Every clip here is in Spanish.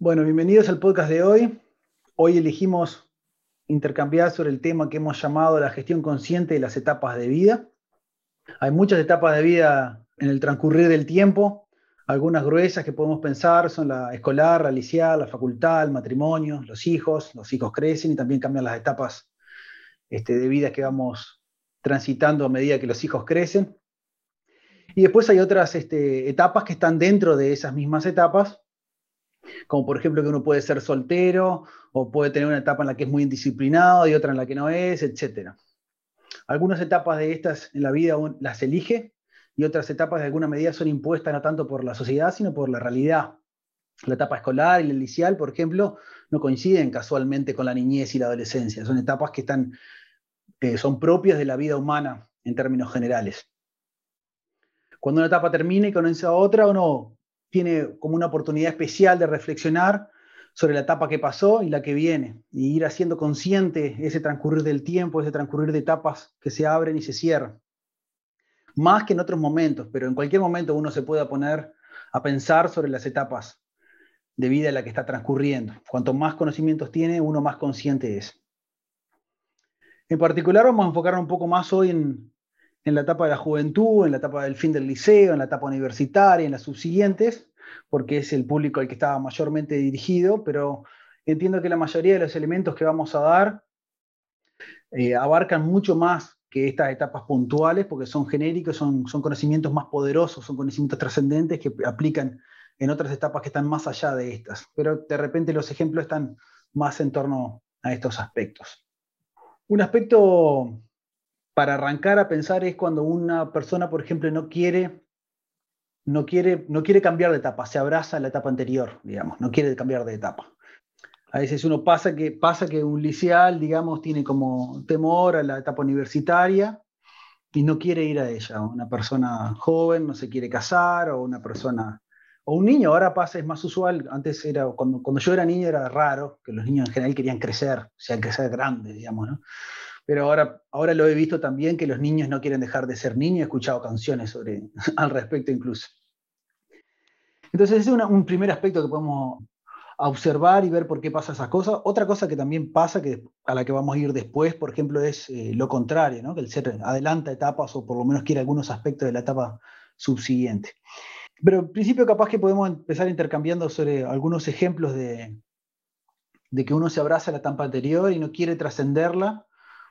Bueno, bienvenidos al podcast de hoy. Hoy elegimos intercambiar sobre el tema que hemos llamado la gestión consciente de las etapas de vida. Hay muchas etapas de vida en el transcurrir del tiempo. Algunas gruesas que podemos pensar son la escolar, la licial, la facultad, el matrimonio, los hijos. Los hijos crecen y también cambian las etapas este, de vida que vamos transitando a medida que los hijos crecen. Y después hay otras este, etapas que están dentro de esas mismas etapas como por ejemplo que uno puede ser soltero o puede tener una etapa en la que es muy indisciplinado y otra en la que no es, etc. Algunas etapas de estas en la vida las elige y otras etapas de alguna medida son impuestas no tanto por la sociedad, sino por la realidad. La etapa escolar y la inicial, por ejemplo, no coinciden casualmente con la niñez y la adolescencia. Son etapas que están, eh, son propias de la vida humana en términos generales. Cuando una etapa termina y comienza otra, uno tiene como una oportunidad especial de reflexionar sobre la etapa que pasó y la que viene, y ir haciendo consciente ese transcurrir del tiempo, ese transcurrir de etapas que se abren y se cierran. Más que en otros momentos, pero en cualquier momento uno se pueda poner a pensar sobre las etapas de vida en la que está transcurriendo. Cuanto más conocimientos tiene, uno más consciente es. En particular vamos a enfocar un poco más hoy en, en la etapa de la juventud, en la etapa del fin del liceo, en la etapa universitaria, en las subsiguientes, porque es el público al que estaba mayormente dirigido, pero entiendo que la mayoría de los elementos que vamos a dar eh, abarcan mucho más que estas etapas puntuales, porque son genéricos, son, son conocimientos más poderosos, son conocimientos trascendentes que aplican en otras etapas que están más allá de estas. Pero de repente los ejemplos están más en torno a estos aspectos. Un aspecto para arrancar a pensar es cuando una persona, por ejemplo, no quiere, no quiere, no quiere cambiar de etapa, se abraza a la etapa anterior, digamos, no quiere cambiar de etapa. A veces uno pasa que, pasa que un liceal, digamos, tiene como temor a la etapa universitaria y no quiere ir a ella. Una persona joven no se quiere casar o una persona o un niño, ahora pasa, es más usual, antes era, cuando, cuando yo era niño era raro, que los niños en general querían crecer, o sea, crecer grandes, digamos, ¿no? Pero ahora, ahora lo he visto también que los niños no quieren dejar de ser niños, he escuchado canciones sobre, al respecto incluso. Entonces ese es un primer aspecto que podemos observar y ver por qué pasa esas cosas. Otra cosa que también pasa, que, a la que vamos a ir después, por ejemplo, es eh, lo contrario, ¿no? que el ser adelanta etapas o por lo menos quiere algunos aspectos de la etapa subsiguiente. Pero en principio capaz que podemos empezar intercambiando sobre algunos ejemplos de, de que uno se abraza a la etapa anterior y no quiere trascenderla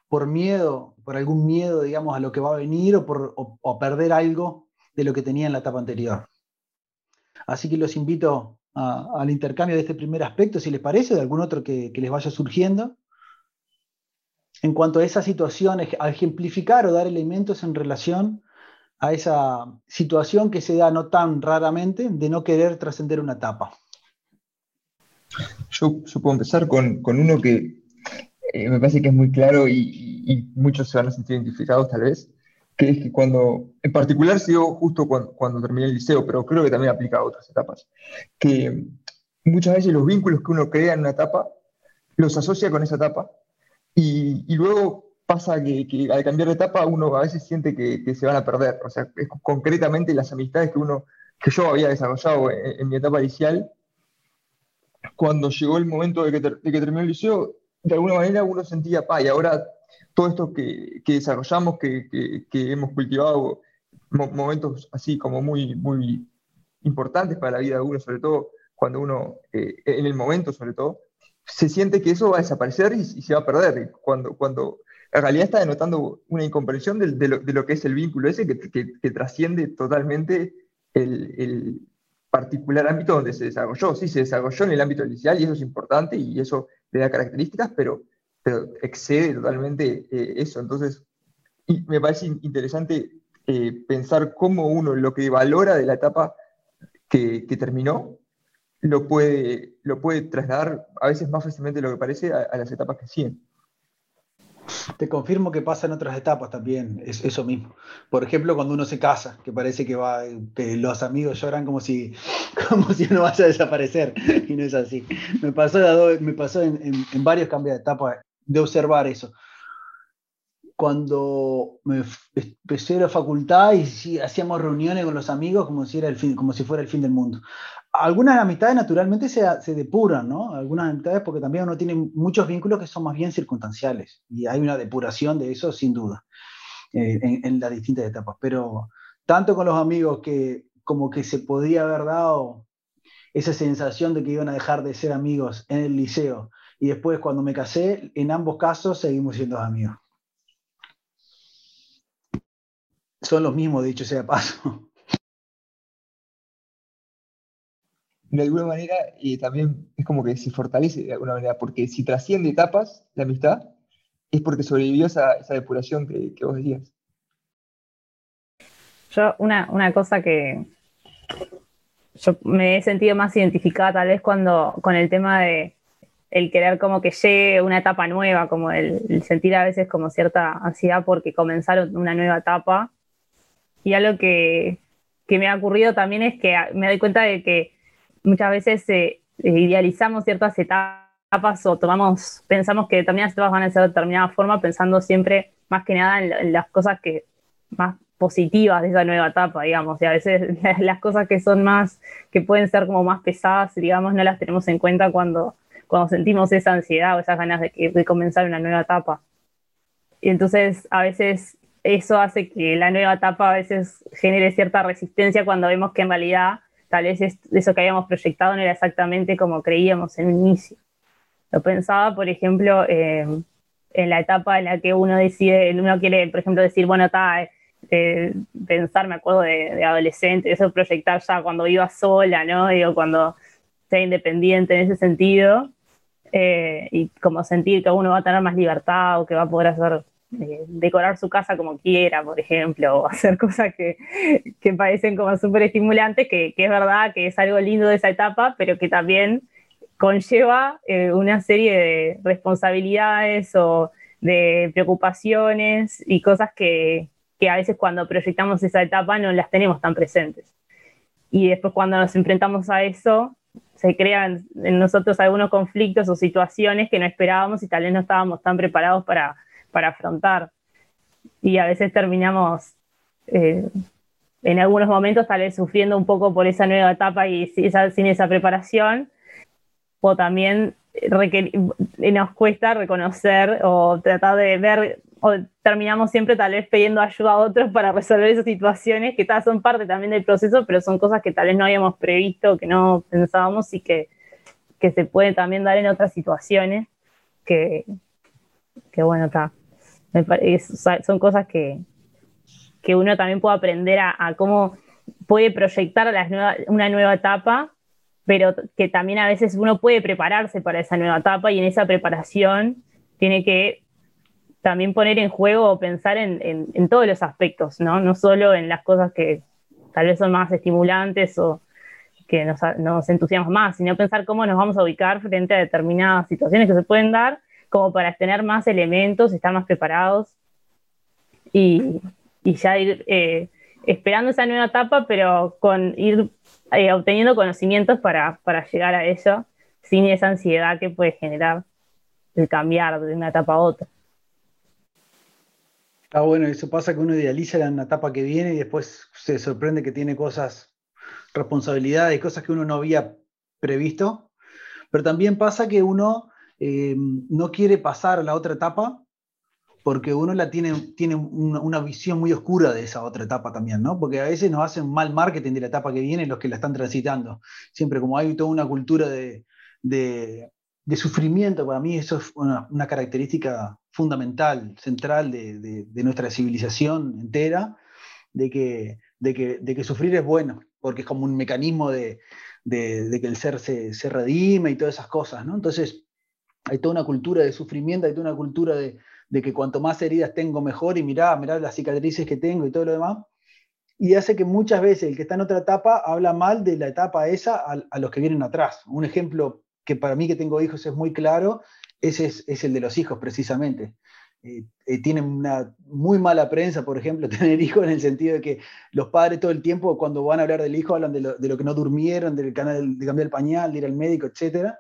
por miedo, por algún miedo, digamos, a lo que va a venir o por o, perder algo de lo que tenía en la etapa anterior. Así que los invito al intercambio de este primer aspecto, si les parece, de algún otro que, les vaya surgiendo. En cuanto a esa situación, a ejemplificar o dar elementos en relación a esa situación que se da no tan raramente de no querer trascender una etapa. Yo, puedo empezar con, con uno que, eh, me parece que es muy claro y, muchos se van a sentir identificados tal vez, que es que cuando, en particular se justo cuando, terminé el liceo, pero creo que también aplica a otras etapas, que muchas veces los vínculos que uno crea en una etapa los asocia con esa etapa y, luego pasa que, al cambiar de etapa uno a veces siente que, se van a perder, o sea, es concretamente las amistades que uno, que yo había desarrollado en, mi etapa inicial, cuando llegó el momento de que, de que terminé el liceo, de alguna manera uno sentía, pa, y ahora todo esto que, que desarrollamos, que, que, hemos cultivado, momentos así como muy, muy importantes para la vida de uno, sobre todo cuando uno, eh, en el momento sobre todo, se siente que eso va a desaparecer y, se va a perder. Cuando, cuando en realidad está denotando una incomprensión de, lo, de lo, que es el vínculo ese que, que trasciende totalmente el, particular ámbito donde se desarrolló. Sí, se desarrolló en el ámbito inicial y eso es importante y eso le da características, pero, pero excede totalmente eh, eso. Entonces, me parece interesante eh, pensar cómo uno lo que valora de la etapa que, terminó lo puede, lo puede trasladar a veces más fácilmente de lo que parece a, a las etapas que siguen. Te confirmo que pasa en otras etapas también, es eso mismo. Por ejemplo, cuando uno se casa, que parece que, va, los amigos lloran como si, como si uno vaya a desaparecer, y no es así. Me pasó, me pasó en, varios cambios de etapa de observar eso. Cuando me empecé la facultad y hacíamos reuniones con los amigos como si, era el fin, como si fuera el fin del mundo. Algunas amistades naturalmente se, se, depuran, ¿no? Algunas amistades porque también uno tiene muchos vínculos que son más bien circunstanciales y hay una depuración de eso sin duda eh, en, en, las distintas etapas. Pero tanto con los amigos que como que se podía haber dado esa sensación de que iban a dejar de ser amigos en el liceo y después cuando me casé, en ambos casos seguimos siendo amigos. Son los mismos, dicho sea paso. De alguna manera, y también es como que se fortalece de alguna manera, porque si trasciende etapas de amistad, es porque sobrevivió esa, esa depuración que, que, vos decías. Yo, una, una cosa que yo me he sentido más identificada tal vez cuando con el tema de el querer como que llegue una etapa nueva, como el, sentir a veces como cierta ansiedad porque comenzaron una nueva etapa. Y algo que, que me ha ocurrido también es que me doy cuenta de que muchas veces eh, idealizamos ciertas etapas o tomamos, pensamos que determinadas etapas van a ser de determinada forma, pensando siempre más que nada en, las cosas que más positivas de esa nueva etapa, digamos, y a veces las cosas que son más, que pueden ser como más pesadas, digamos, no las tenemos en cuenta cuando cuando sentimos esa ansiedad o esas ganas de, comenzar una nueva etapa. Y entonces a veces eso hace que la nueva etapa a veces genere cierta resistencia cuando vemos que en realidad tal vez eso que habíamos proyectado no era exactamente como creíamos en un inicio. Lo pensaba, por ejemplo, en la etapa en la que uno decide, uno quiere, por ejemplo, decir, bueno, está, eh, pensar, me acuerdo de, de, adolescente, eso proyectar ya cuando iba sola, ¿no? Digo, cuando sea independiente en ese sentido. Eh, y como sentir que uno va a tener más libertad o que va a poder hacer, eh, decorar su casa como quiera, por ejemplo, o hacer cosas que, que parecen como súper estimulantes, que, que, es verdad que es algo lindo de esa etapa, pero que también conlleva eh, una serie de responsabilidades o de preocupaciones y cosas que, que a veces cuando proyectamos esa etapa no las tenemos tan presentes. Y después cuando nos enfrentamos a eso, se crean en nosotros algunos conflictos o situaciones que no esperábamos y tal vez no estábamos tan preparados para, para afrontar. Y a veces terminamos eh, en algunos momentos tal vez sufriendo un poco por esa nueva etapa y sin esa preparación, o también nos cuesta reconocer o tratar de ver o terminamos siempre tal vez pidiendo ayuda a otros para resolver esas situaciones que tal, son parte también del proceso, pero son cosas que tal vez no habíamos previsto, que no pensábamos y que, que se pueden también dar en otras situaciones, que, que bueno, está. Son cosas que, que uno también puede aprender a, cómo puede proyectar una nueva etapa, pero que también a veces uno puede prepararse para esa nueva etapa y en esa preparación tiene que también poner en juego o pensar en, en, todos los aspectos, ¿no? No solo en las cosas que tal vez son más estimulantes o que nos, nos entusiasman más, sino pensar cómo nos vamos a ubicar frente a determinadas situaciones que se pueden dar, como para tener más elementos, estar más preparados y, y ya ir eh, esperando esa nueva etapa, pero con ir eh, obteniendo conocimientos para, para llegar a ello sin esa ansiedad que puede generar el cambiar de una etapa a otra. Ah, bueno, eso pasa que uno idealiza la etapa que viene y después se sorprende que tiene cosas, responsabilidades, cosas que uno no había previsto. Pero también pasa que uno eh, no quiere pasar a la otra etapa porque uno la tiene, tiene una, visión muy oscura de esa otra etapa también, ¿no? Porque a veces nos hacen mal marketing de la etapa que viene los que la están transitando. Siempre como hay toda una cultura de, de sufrimiento, para mí eso es una, característica fundamental, central de, nuestra civilización entera, de que, de, que, sufrir es bueno, porque es como un mecanismo de, que el ser se, se, redime y todas esas cosas, ¿no? Entonces, hay toda una cultura de sufrimiento, hay toda una cultura de, que cuanto más heridas tengo mejor y mirá, mirá las cicatrices que tengo y todo lo demás, y hace que muchas veces el que está en otra etapa habla mal de la etapa esa a, los que vienen atrás. Un ejemplo que para mí que tengo hijos es muy claro, ese es, el de los hijos precisamente. Eh, eh, tienen una muy mala prensa, por ejemplo, tener hijos en el sentido de que los padres todo el tiempo cuando van a hablar del hijo hablan de lo, que no durmieron, del canal de cambiar el pañal, de ir al médico, etc.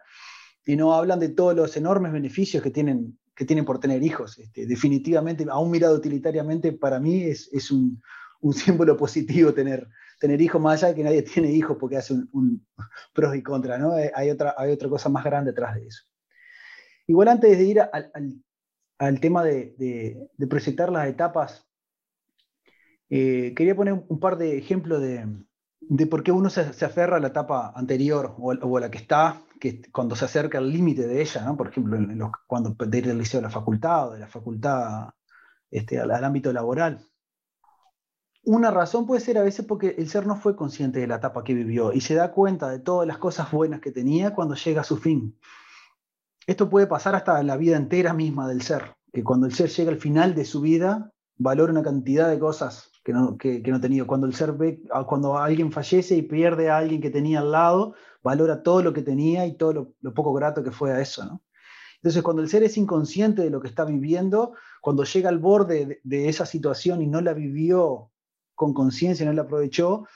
Y no hablan de todos los enormes beneficios que tienen, que tienen por tener hijos. Este, definitivamente, aún mirado utilitariamente, para mí es, un, un símbolo positivo tener, tener hijos, más allá de que nadie tiene hijos porque hace un, pros y contras, ¿no? Eh, hay otra, hay otra cosa más grande detrás de eso. Igual antes de ir al, tema de, proyectar las etapas, eh, quería poner un par de ejemplos de, por qué uno se, aferra a la etapa anterior o, a la que está, que cuando se acerca al límite de ella, ¿no? por ejemplo, cuando de ir del liceo a la facultad o de la facultad este, al, ámbito laboral. Una razón puede ser a veces porque el ser no fue consciente de la etapa que vivió y se da cuenta de todas las cosas buenas que tenía cuando llega a su fin. Esto puede pasar hasta la vida entera misma del ser, que cuando el ser llega al final de su vida, valora una cantidad de cosas que no, que, no tenía. Cuando el ser ve, cuando alguien fallece y pierde a alguien que tenía al lado, valora todo lo que tenía y todo lo, poco grato que fue a eso. ¿no? Entonces, cuando el ser es inconsciente de lo que está viviendo, cuando llega al borde de, esa situación y no la vivió con conciencia, no la aprovechó,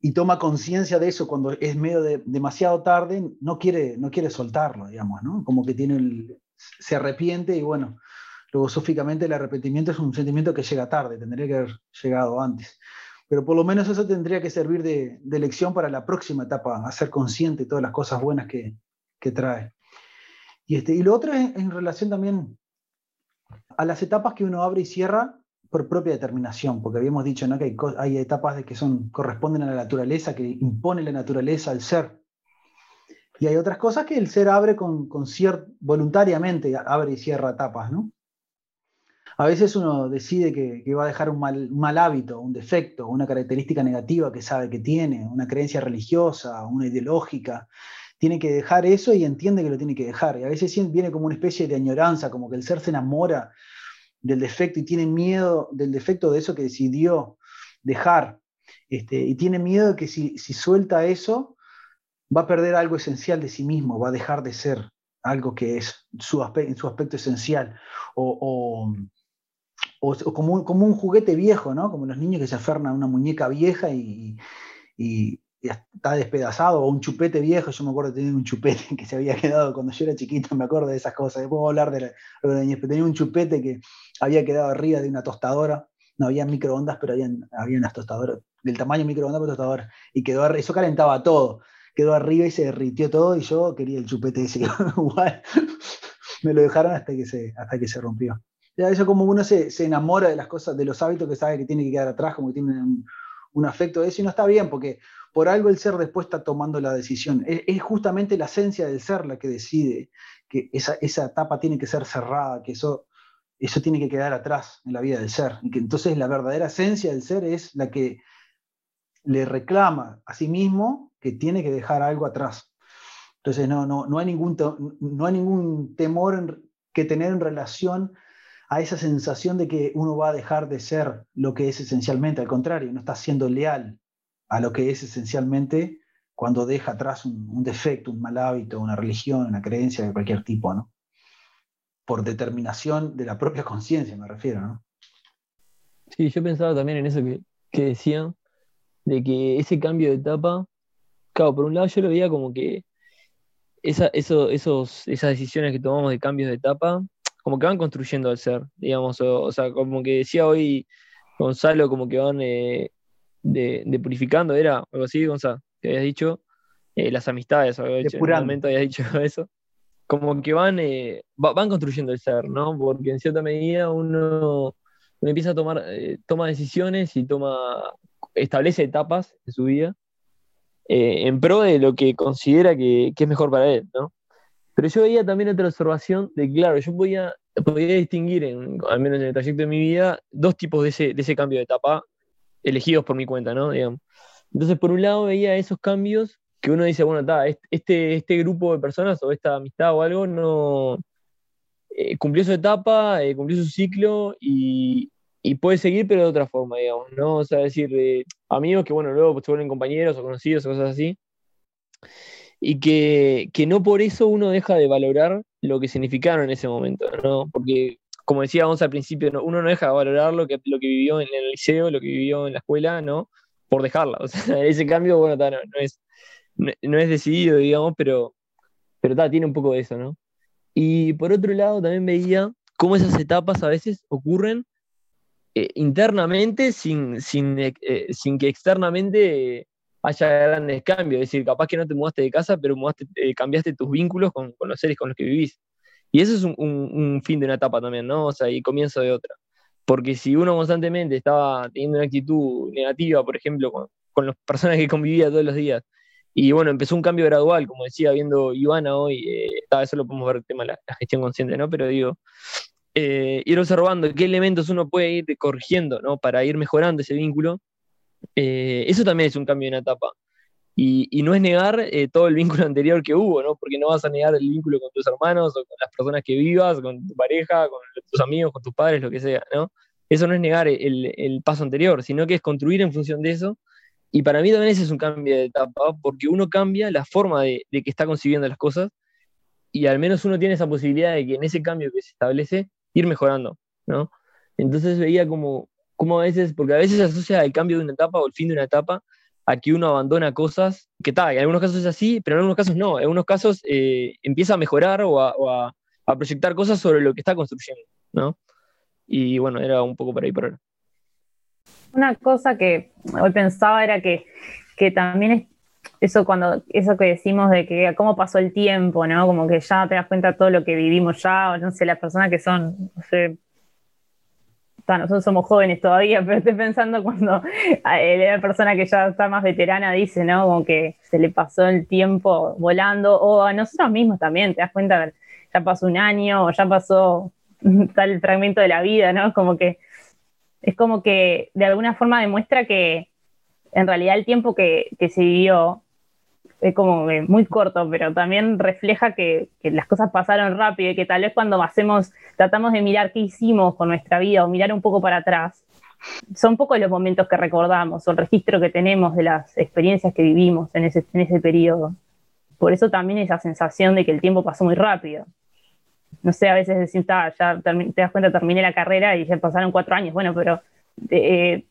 y toma conciencia de eso cuando es medio de, demasiado tarde, no quiere, no quiere soltarlo, digamos, ¿no? Como que tiene se arrepiente y bueno, filosóficamente el arrepentimiento es un sentimiento que llega tarde, tendría que haber llegado antes. Pero por lo menos eso tendría que servir de, lección para la próxima etapa, hacer consciente de todas las cosas buenas que, que trae. Y, este, y lo otro es en relación también a las etapas que uno abre y cierra por propia determinación, porque habíamos dicho ¿no? que hay, etapas de que son, corresponden a la naturaleza, que impone la naturaleza al ser. Y hay otras cosas que el ser abre con, con voluntariamente, abre y cierra etapas, ¿no? A veces uno decide que, va a dejar un mal, hábito, un defecto, una característica negativa que sabe que tiene, una creencia religiosa, una ideológica, tiene que dejar eso y entiende que lo tiene que dejar. Y a veces viene como una especie de añoranza, como que el ser se enamora del defecto y tiene miedo del defecto de eso que decidió dejar. Este, y tiene miedo de que si, suelta eso, va a perder algo esencial de sí mismo, va a dejar de ser algo que es su en su aspecto esencial. O, como, un, como, un, juguete viejo, ¿no? Como los niños que se aferran a una muñeca vieja y, está despedazado, o un chupete viejo, yo me acuerdo de tener un chupete que se había quedado cuando yo era chiquito, me acuerdo de esas cosas, después voy a hablar de la, pero tenía un chupete que había quedado arriba de una tostadora, no había microondas, pero había, había unas tostadoras, del tamaño microondas, pero tostadora, y quedó eso calentaba todo, quedó arriba y se derritió todo, y yo quería el chupete ese, igual, me lo dejaron hasta que se, hasta que se rompió. Ya eso como uno se, se, enamora de las cosas, de los hábitos que sabe que tiene que quedar atrás, como que tiene un, un afecto de eso, y no está bien, porque por algo el ser después está tomando la decisión. Es, justamente la esencia del ser la que decide que esa, etapa tiene que ser cerrada, que eso, eso tiene que quedar atrás en la vida del ser. Y que entonces la verdadera esencia del ser es la que le reclama a sí mismo que tiene que dejar algo atrás. Entonces no, no, no, hay, ningún, no hay ningún temor que tener en relación a esa sensación de que uno va a dejar de ser lo que es esencialmente, al contrario, no está siendo leal a lo que es esencialmente cuando deja atrás un, defecto, un mal hábito, una religión, una creencia de cualquier tipo, ¿no? Por determinación de la propia conciencia, me refiero, ¿no? Sí, yo pensaba también en eso que, que decían, de que ese cambio de etapa, claro, por un lado yo lo veía como que esa, eso, esos, esas decisiones que tomamos de cambios de etapa, como que van construyendo al ser, digamos, o, sea, como que decía hoy Gonzalo, como que van eh, de, purificando, ¿era algo así, Gonzalo? Que habías dicho, eh, las amistades, momento habías dicho eso. Como que van, eh, van construyendo el ser, ¿no? Porque en cierta medida uno, empieza a tomar toma decisiones y toma establece etapas en su vida en pro de lo que considera que, es mejor para él, ¿no? Pero yo veía también otra observación de, claro, yo podía, podía distinguir, en, al menos en el trayecto de mi vida, dos tipos de ese, de ese cambio de etapa elegidos por mi cuenta, ¿no? Entonces, por un lado veía esos cambios que uno dice, bueno, está, este, este grupo de personas o esta amistad o algo no eh, cumplió su etapa, eh, cumplió su ciclo y, puede seguir, pero de otra forma, digamos, ¿no? O sea, decir, amigos que, bueno, luego se vuelven compañeros o conocidos o cosas así. Y que, que no por eso uno deja de valorar lo que significaron en ese momento, ¿no? Porque como decíamos al principio, uno no deja de valorar lo que, lo que vivió en el liceo, lo que vivió en la escuela, ¿no? Por dejarla. O sea, ese cambio, bueno, no, es, no, es decidido, digamos, pero, pero tiene un poco de eso, ¿no? Y por otro lado, también veía cómo esas etapas a veces ocurren eh, internamente sin, sin, eh, sin, que externamente haya grandes cambios. Es decir, capaz que no te mudaste de casa, pero mudaste, cambiaste tus vínculos con, con, los seres con los que vivís. Y eso es un, un, fin de una etapa también, ¿no? O sea, y comienzo de otra. Porque si uno constantemente estaba teniendo una actitud negativa, por ejemplo, con, con las personas que convivía todos los días, y bueno, empezó un cambio gradual, como decía, viendo Ivana hoy, eh, eso lo podemos ver el tema de la, gestión consciente, ¿no? Pero digo, eh, ir observando qué elementos uno puede ir corrigiendo, ¿no? Para ir mejorando ese vínculo. Eh, eso también es un cambio en etapa. Y, y no es negar eh, todo el vínculo anterior que hubo, ¿no? Porque no vas a negar el vínculo con tus hermanos o con las personas que vivas, con tu pareja, con tus amigos, con tus padres, lo que sea, ¿no? Eso no es negar el, el paso anterior, sino que es construir en función de eso y para mí también ese es un cambio de etapa, porque uno cambia la forma de, que está concibiendo las cosas y al menos uno tiene esa posibilidad de que en ese cambio que se establece, ir mejorando, ¿no? Entonces veía como, como a veces, porque a veces se asocia el cambio de una etapa o el fin de una etapa a que uno abandona cosas, que tal, en algunos casos es así, pero en algunos casos no, en algunos casos eh, empieza a mejorar o, a, a, proyectar cosas sobre lo que está construyendo, ¿no? Y bueno, era un poco por ahí por ahora. Una cosa que hoy pensaba era que, también es eso cuando eso que decimos de que cómo pasó el tiempo, ¿no? Como que ya te das cuenta de todo lo que vivimos ya, o no sé, las personas que son, no sé, nosotros somos jóvenes todavía, pero estoy pensando cuando la persona que ya está más veterana dice, ¿no? Como que se le pasó el tiempo volando, o a nosotros mismos también, te das cuenta, ya pasó un año, o ya pasó tal fragmento de la vida, ¿no? Como que es como que de alguna forma demuestra que en realidad el tiempo que, se vivió es como muy corto, pero también refleja que, las cosas pasaron rápido y que tal vez cuando hacemos, tratamos de mirar qué hicimos con nuestra vida o mirar un poco para atrás, son pocos los momentos que recordamos o el registro que tenemos de las experiencias que vivimos en ese, en ese periodo. Por eso también esa sensación de que el tiempo pasó muy rápido no sé, a veces decís, ya te das cuenta, terminé la carrera y ya pasaron cuatro años, bueno, pero eh,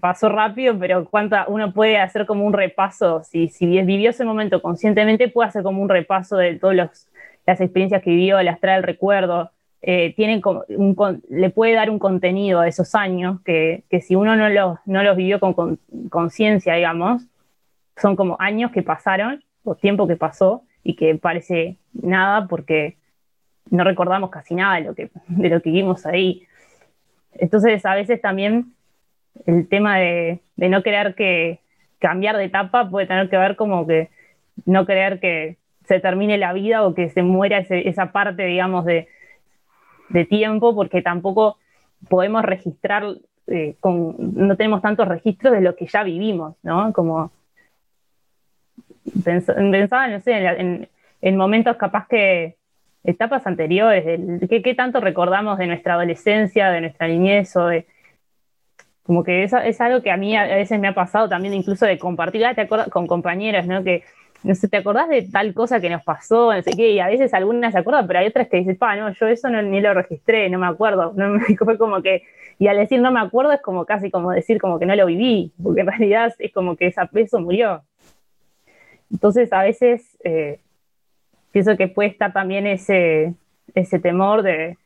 pasó rápido, pero cuánta uno puede hacer como un repaso, si, si vivió ese momento conscientemente, puede hacer como un repaso de todas las experiencias que vivió, las trae el recuerdo, eh, como un, le puede dar un contenido a esos años que, que si uno no los, no los vivió con conciencia, digamos, son como años que pasaron o tiempo que pasó y que parece nada porque no recordamos casi nada de lo que, de lo que vimos ahí. Entonces, a veces también el tema de, no querer que cambiar de etapa puede tener que ver como que no querer que se termine la vida o que se muera esa parte, digamos, de, tiempo, porque tampoco podemos registrar, eh, con, no tenemos tantos registros de lo que ya vivimos, ¿no? Como pensaba, no sé, en, en momentos capaz que, etapas anteriores, ¿qué, tanto recordamos de nuestra adolescencia, de nuestra niñez o de... Como que es, es algo que a mí a veces me ha pasado también incluso de compartir, ah, te con compañeras, ¿no? Que, no sé, ¿te acordás de tal cosa que nos pasó? No sé qué, y a veces algunas se acuerdan, pero hay otras que dicen, pa, no, yo eso no, ni lo registré, no me acuerdo. Fue como que, y al decir no me acuerdo es como casi como decir como que no lo viví, porque en realidad es como que esa, eso murió. Entonces a veces eh, pienso que puede estar también ese, ese temor de,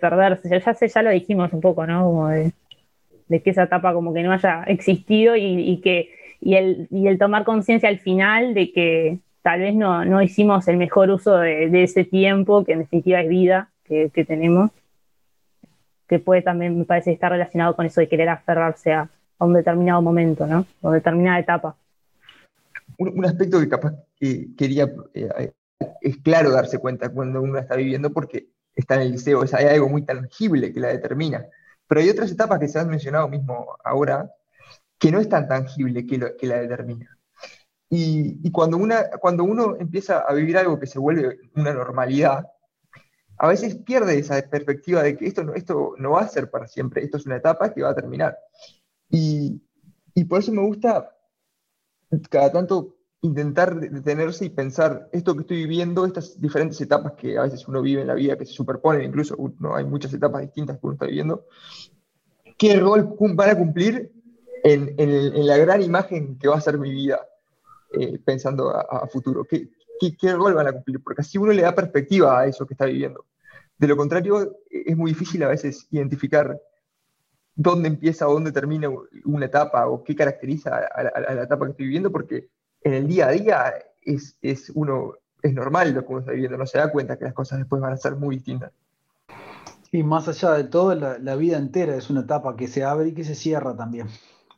perderse. Ya, sé, ya lo dijimos un poco, ¿no? Como de, que esa etapa como que no haya existido y, que y el, y el tomar conciencia al final de que tal vez no, no hicimos el mejor uso de, ese tiempo, que en definitiva es vida que, tenemos, que puede también, me parece, estar relacionado con eso de querer aferrarse a, un determinado momento, ¿no? O determinada etapa. Un, aspecto que capaz que quería eh, es claro darse cuenta cuando uno está viviendo porque está en el liceo, es, hay algo muy tangible que la determina. Pero hay otras etapas que se han mencionado mismo ahora que no es tan tangible que, la determina. Y, cuando, cuando uno empieza a vivir algo que se vuelve una normalidad, a veces pierde esa perspectiva de que esto no, esto no va a ser para siempre, esto es una etapa que va a terminar. Y por eso me gusta cada tanto intentar detenerse y pensar esto que estoy viviendo, estas diferentes etapas que a veces uno vive en la vida, que se superponen, incluso ¿no? hay muchas etapas distintas que uno está viviendo, ¿qué rol van a cumplir en, en, la gran imagen que va a ser mi vida eh, pensando a, futuro? ¿Qué, ¿Qué, rol van a cumplir? Porque así uno le da perspectiva a eso que está viviendo. De lo contrario, es muy difícil a veces identificar dónde empieza o dónde termina una etapa o qué caracteriza a, la etapa que estoy viviendo, porque en el día a día es, es, uno, es normal lo que uno está viviendo, no se da cuenta que las cosas después van a ser muy distintas. Y más allá de todo, la, vida entera es una etapa que se abre y que se cierra también.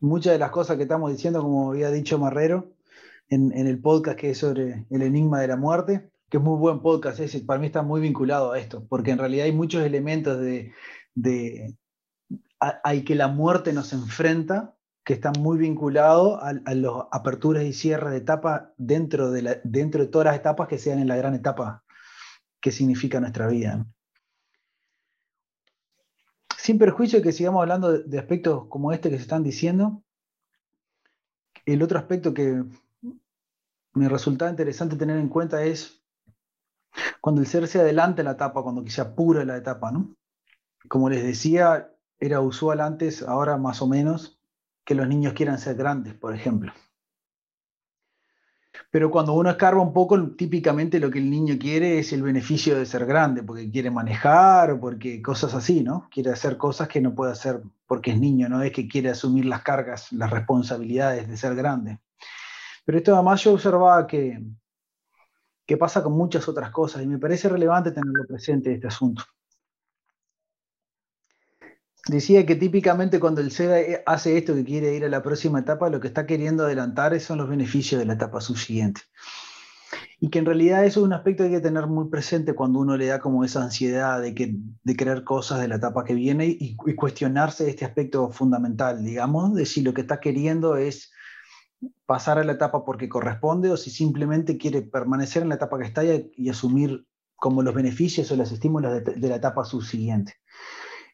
Muchas de las cosas que estamos diciendo, como había dicho Marrero en, el podcast que es sobre el enigma de la muerte, que es muy buen podcast, para mí está muy vinculado a esto, porque en realidad hay muchos elementos de, hay que la muerte nos enfrenta, que están muy vinculados a, las aperturas y cierres de etapa dentro de, dentro de todas las etapas que sean en la gran etapa que significa nuestra vida. Sin perjuicio de que sigamos hablando de, aspectos como este que se están diciendo, el otro aspecto que me resulta interesante tener en cuenta es cuando el ser se adelanta la etapa, cuando se apura la etapa, ¿no? Como les decía, era usual antes, ahora más o menos, que los niños quieran ser grandes, por ejemplo. Pero cuando uno escarba un poco, típicamente lo que el niño quiere es el beneficio de ser grande, porque quiere manejar o porque cosas así, ¿no? Quiere hacer cosas que no puede hacer porque es niño, no es que quiere asumir las cargas, las responsabilidades de ser grande. Pero esto además yo observaba que, que pasa con muchas otras cosas y me parece relevante tenerlo presente este asunto. Decía que típicamente cuando el SEDA hace esto que quiere ir a la próxima etapa, lo que está queriendo adelantar son los beneficios de la etapa subsiguiente. Y que en realidad eso es un aspecto que hay que tener muy presente cuando uno le da como esa ansiedad de, que, de querer cosas de la etapa que viene y, cuestionarse este aspecto fundamental, digamos, de si lo que está queriendo es pasar a la etapa porque corresponde o si simplemente quiere permanecer en la etapa que está y, asumir como los beneficios o los estímulos de la etapa subsiguiente.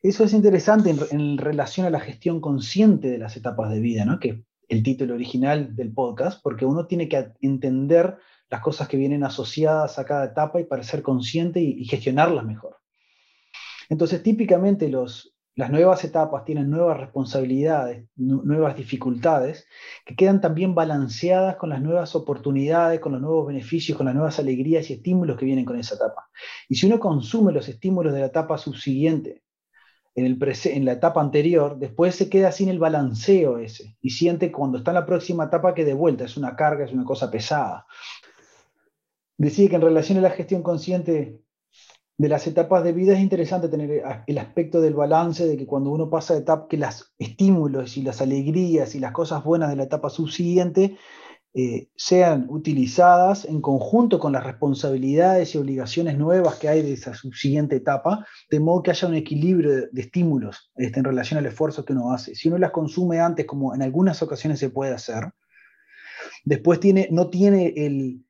Eso es interesante en, relación a la gestión consciente de las etapas de vida, ¿no? que el título original del podcast, porque uno tiene que entender las cosas que vienen asociadas a cada etapa y para ser consciente y, gestionarlas mejor. Entonces, típicamente las nuevas etapas tienen nuevas responsabilidades, nuevas dificultades, que quedan también balanceadas con las nuevas oportunidades, con los nuevos beneficios, con las nuevas alegrías y estímulos que vienen con esa etapa. Y si uno consume los estímulos de la etapa subsiguiente en, la etapa anterior, después se queda sin el balanceo ese y siente cuando está en la próxima etapa que de vuelta es una carga, es una cosa pesada. Decía que en relación a la gestión consciente de las etapas de vida es interesante tener el aspecto del balance, de que cuando uno pasa de etapa, que los estímulos y las alegrías y las cosas buenas de la etapa subsiguiente eh, sean utilizadas en conjunto con las responsabilidades y obligaciones nuevas que hay de esa subsiguiente etapa, de modo que haya un equilibrio de, estímulos este, en relación al esfuerzo que uno hace. Si uno las consume antes, como en algunas ocasiones se puede hacer, después tiene, no tiene el,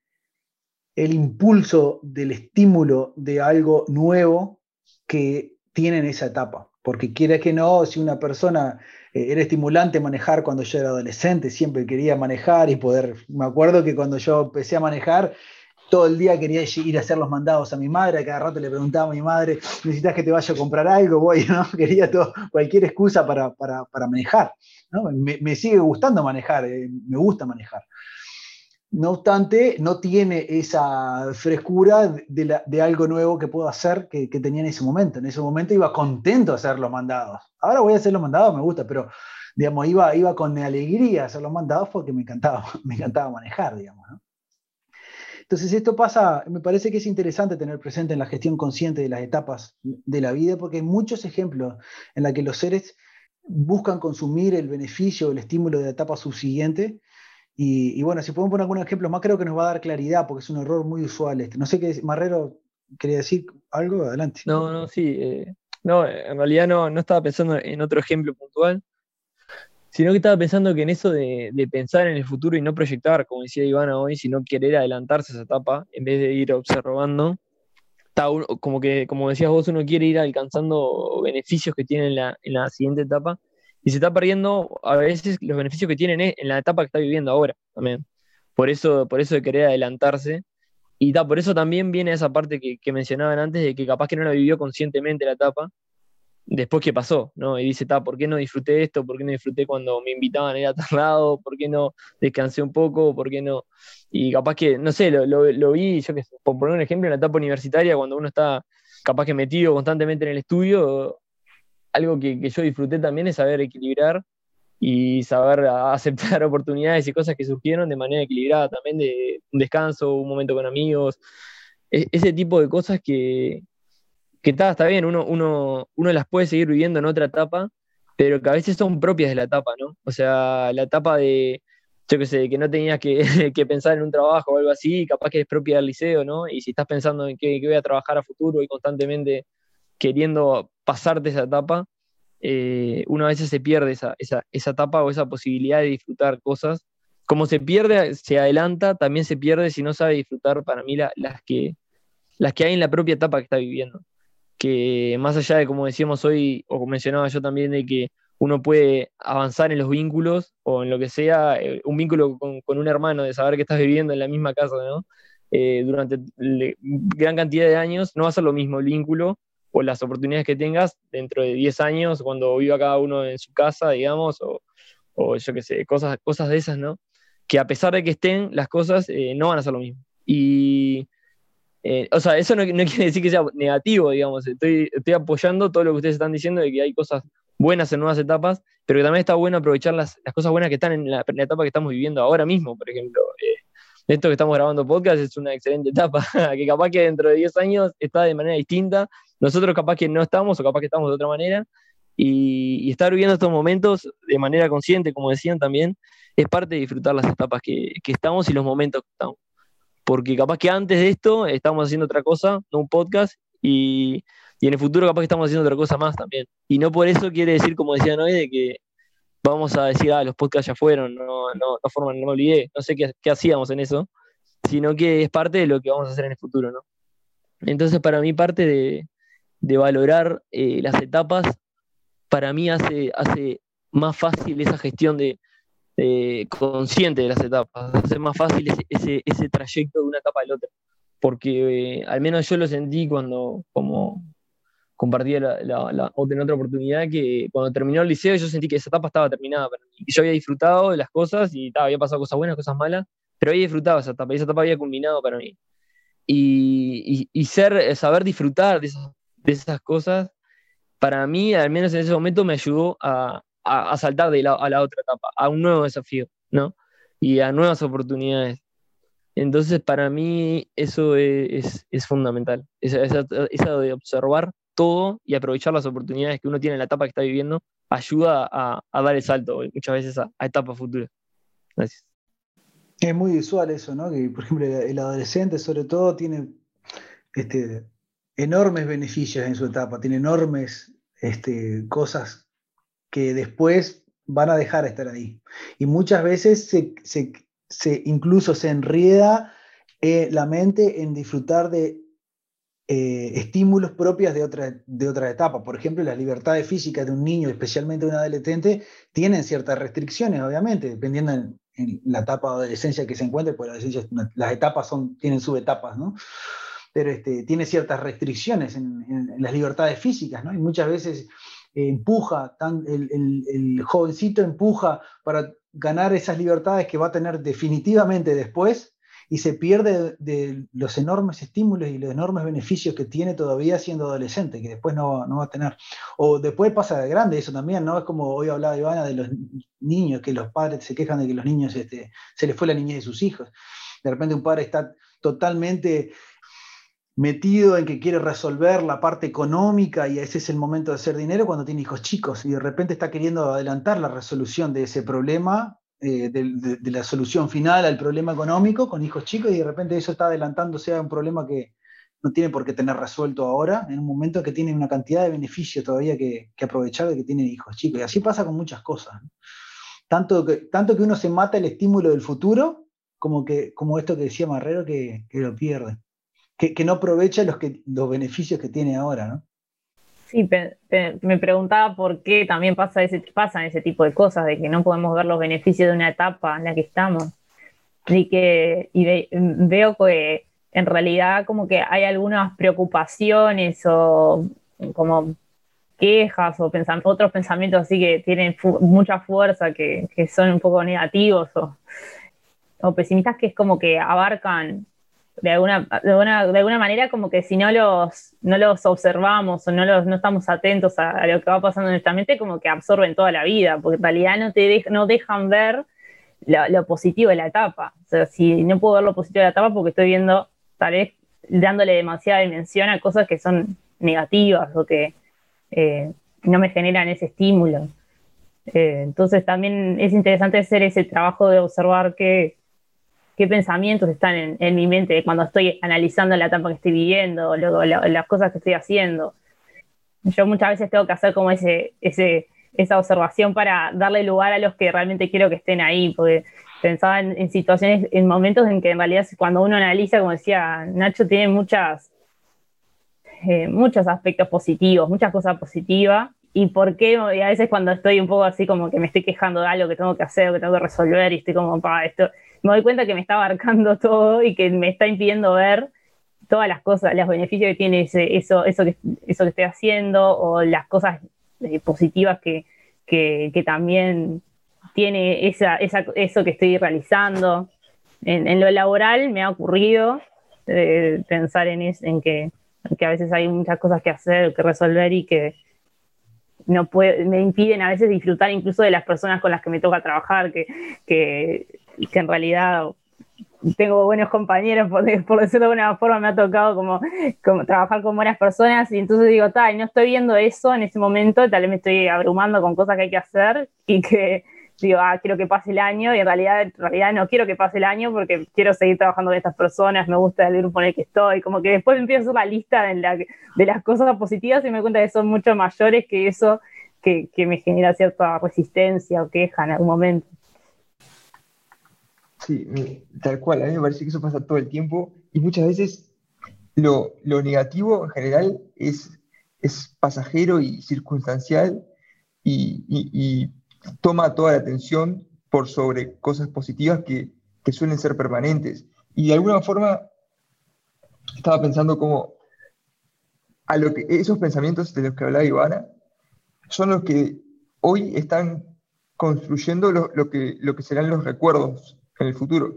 el impulso del estímulo de algo nuevo que tiene en esa etapa. Porque quiere que no, si una persona era estimulante manejar cuando yo era adolescente, siempre quería manejar y poder, me acuerdo que cuando yo empecé a manejar, todo el día quería ir a hacer los mandados a mi madre, cada rato le preguntaba a mi madre, ¿necesitas que te vaya a comprar algo? Voy, ¿no? Quería todo, cualquier excusa para, para, para manejar. ¿no? Me, me, sigue gustando manejar, eh, me gusta manejar. No obstante, no tiene esa frescura de, algo nuevo que puedo hacer que, tenía en ese momento. En ese momento iba contento a hacer los mandados. Ahora voy a hacer los mandados, me gusta, pero digamos, iba, con alegría a hacer los mandados porque me encantaba, me encantaba manejar, digamos. Entonces esto pasa, me parece que es interesante tener presente en la gestión consciente de las etapas de la vida, porque hay muchos ejemplos en los que los seres buscan consumir el beneficio, el estímulo de la etapa subsiguiente, y, bueno, si podemos poner algunos ejemplos más, creo que nos va a dar claridad, porque es un error muy usual este. No sé qué, Marrero, ¿quería decir algo? Adelante. No, no, sí. Eh, no, en realidad no, no estaba pensando en otro ejemplo puntual, sino que estaba pensando que en eso de, pensar en el futuro y no proyectar, como decía Ivana hoy, sino querer adelantarse a esa etapa, en vez de ir observando, está como que, como decías vos, uno quiere ir alcanzando beneficios que tiene en la, en la siguiente etapa, y se está perdiendo a veces los beneficios que tienen en la etapa que está viviendo ahora también. Por eso, por eso de querer adelantarse. Y ta, por eso también viene esa parte que, que, mencionaban antes, de que capaz que no la vivió conscientemente la etapa, después que pasó, ¿no? Y dice, ta, ¿por qué no disfruté esto? ¿Por qué no disfruté cuando me invitaban a ir a tal lado? ¿Por qué no descansé un poco? ¿Por qué no? Y capaz que, no sé, lo, lo, lo vi, yo que por poner un ejemplo, en la etapa universitaria, cuando uno está capaz que metido constantemente en el estudio, algo que, yo disfruté también es saber equilibrar y saber aceptar oportunidades y cosas que surgieron de manera equilibrada, también de un descanso, un momento con amigos, e, ese tipo de cosas que, que está, está bien, uno, uno, uno las puede seguir viviendo en otra etapa, pero que a veces son propias de la etapa, ¿no? O sea, la etapa de, yo qué sé, que no tenías que, que, pensar en un trabajo o algo así, capaz que es propia del liceo, ¿no? Y si estás pensando en qué, voy a trabajar a futuro y constantemente queriendo pasarte esa etapa, eh, uno a veces se pierde esa, esa, esa, etapa o esa posibilidad de disfrutar cosas. Como se pierde, se adelanta, también se pierde si no sabe disfrutar para mí las, que, las que hay en la propia etapa que está viviendo. Que más allá de, como decíamos hoy, o mencionaba yo también, de que uno puede avanzar en los vínculos o en lo que sea, eh, un vínculo con, un hermano, de saber que estás viviendo en la misma casa. Eh, durante gran cantidad de años, no va a ser lo mismo el vínculo o las oportunidades que tengas dentro de 10 años, cuando viva cada uno en su casa, digamos, o, o yo qué sé, cosas, cosas de esas, ¿no? Que a pesar de que estén, las cosas eh, no van a ser lo mismo. Y o sea, eso no, no, quiere decir que sea negativo, digamos. Estoy, estoy apoyando todo lo que ustedes están diciendo de que hay cosas buenas en nuevas etapas, pero que también está bueno aprovechar las, cosas buenas que están en la, etapa que estamos viviendo ahora mismo, por ejemplo. Eh, esto que estamos grabando podcast es una excelente etapa, que capaz que dentro de 10 años está de manera distinta, nosotros capaz que no estamos o capaz que estamos de otra manera, y, estar viviendo estos momentos de manera consciente, como decían también, es parte de disfrutar las etapas que, que estamos y los momentos que estamos. Porque capaz que antes de esto estábamos haciendo otra cosa, no un podcast, y y en el futuro capaz que estamos haciendo otra cosa más también. Y no por eso quiere decir, como decían hoy, de que vamos a decir, ah, los podcasts ya fueron, no, no, no forman, no olvidé, no sé qué, qué, hacíamos en eso, sino que es parte de lo que vamos a hacer en el futuro, ¿no? Entonces, para mí, parte de, de valorar eh, las etapas, para mí hace, hace más fácil esa gestión de, consciente de las etapas, hace más fácil ese, ese, trayecto de una etapa a la otra. Porque eh, al menos yo lo sentí cuando, como, compartía la, la, otra oportunidad que cuando terminó el liceo yo sentí que esa etapa estaba terminada para. Yo había disfrutado de las cosas y había pasado cosas buenas, cosas malas, pero había disfrutado esa etapa y esa etapa había culminado para mí. Y, y, ser, eh, saber disfrutar de esas, de esas, cosas, para mí, al menos en ese momento, me ayudó a, a, saltar de la, a la otra etapa, a un nuevo desafío, ¿no? Y a nuevas oportunidades. Entonces, para mí, eso es, es, fundamental, esa, esa, de observar todo y aprovechar las oportunidades que uno tiene en la etapa que está viviendo, ayuda a, dar el salto muchas veces a, etapas futuras. Gracias. Es muy visual eso, ¿no? Que, por ejemplo, el adolescente, sobre todo, tiene este, enormes beneficios en su etapa, tiene enormes este, cosas que después van a dejar de estar ahí. Y muchas veces se, incluso se enrieda eh, la mente en disfrutar de eh, estímulos propios de otra, de otra etapa. Por ejemplo, las libertades físicas de un niño, especialmente de un adolescente, tienen ciertas restricciones, obviamente, dependiendo en, la etapa de adolescencia que se encuentre, porque las etapas son, tienen subetapas, ¿no? Pero este, tiene ciertas restricciones en, las libertades físicas, ¿no? Y muchas veces empuja, tan, el, jovencito empuja para ganar esas libertades que va a tener definitivamente después, y se pierde de los enormes estímulos y los enormes beneficios que tiene todavía siendo adolescente, que después no, no va a tener. O después pasa de grande eso también, ¿no? Es como hoy hablaba Ivana de los niños, que los padres se quejan de que los niños este, se les fue la niñez de sus hijos. De repente un padre está totalmente metido en que quiere resolver la parte económica y ese es el momento de hacer dinero cuando tiene hijos chicos y de repente está queriendo adelantar la resolución de ese problema eh, de, la solución final al problema económico con hijos chicos y de repente eso está adelantándose a un problema que no tiene por qué tener resuelto ahora, en un momento que tiene una cantidad de beneficios todavía que, aprovechar de que tienen hijos chicos. Y así pasa con muchas cosas. Tanto, que, tanto que uno se mata el estímulo del futuro, como, que, como esto que decía Marrero, que, lo pierde. Que, que, no aprovecha los, que, los beneficios que tiene ahora. ¿no? Sí, me preguntaba por qué también pasa ese, pasan ese tipo de cosas, de que no podemos ver los beneficios de una etapa en la que estamos. Y que y veo que en realidad como que hay algunas preocupaciones o como quejas o otros pensamientos así que tienen mucha fuerza, que, son un poco negativos o, o, pesimistas, que es como que abarcan de alguna, de alguna, manera como que si no los, no los observamos o no, los, no estamos atentos a, lo que va pasando en nuestra mente, como que absorben toda la vida, porque en realidad no te no dejan ver lo, positivo de la etapa. O sea, si no puedo ver lo positivo de la etapa porque estoy viendo, tal vez dándole demasiada dimensión a cosas que son negativas o que eh, no me generan ese estímulo. Eh, entonces también es interesante hacer ese trabajo de observar qué, qué pensamientos están en, mi mente cuando estoy analizando la etapa que estoy viviendo, luego las cosas que estoy haciendo. Yo muchas veces tengo que hacer como ese, esa observación para darle lugar a los que realmente quiero que estén ahí, porque pensaba en, situaciones, en momentos en que en realidad cuando uno analiza, como decía Nacho, tiene muchas, eh, muchos aspectos positivos, muchas cosas positivas, y por qué, y a veces cuando estoy un poco así como que me estoy quejando de algo que tengo que hacer, que tengo que resolver, y estoy como, para esto, me doy cuenta que me está abarcando todo y que me está impidiendo ver todas las cosas, los beneficios que tiene eso, eso, que, eso que estoy haciendo, o las cosas eh, positivas que, que, también tiene esa, esa, eso que estoy realizando. En, en, lo laboral me ha ocurrido eh, pensar en, es, en que, que a veces hay muchas cosas que hacer, que resolver y que, no puede, me impiden a veces disfrutar incluso de las personas con las que me toca trabajar, que, que, que en realidad tengo buenos compañeros, por, por, decirlo de alguna forma, me ha tocado como, como trabajar con buenas personas y entonces digo, tal, no estoy viendo eso en ese momento, tal vez me estoy abrumando con cosas que hay que hacer y que digo, ah, quiero que pase el año y en realidad, en realidad no quiero que pase el año porque quiero seguir trabajando con estas personas, me gusta el grupo en el que estoy, como que después empiezo a hacer la lista de, la, de las cosas positivas y me cuenta que son mucho mayores que eso que, que me genera cierta resistencia o queja en algún momento. Sí, tal cual, a mí me parece que eso pasa todo el tiempo y muchas veces lo, lo negativo en general es, es pasajero y circunstancial y, y toma toda la atención por sobre cosas positivas que, que suelen ser permanentes. Y de alguna forma estaba pensando como a lo que esos pensamientos de los que hablaba Ivana son los que hoy están construyendo lo, lo, que, lo que serán los recuerdos en el futuro.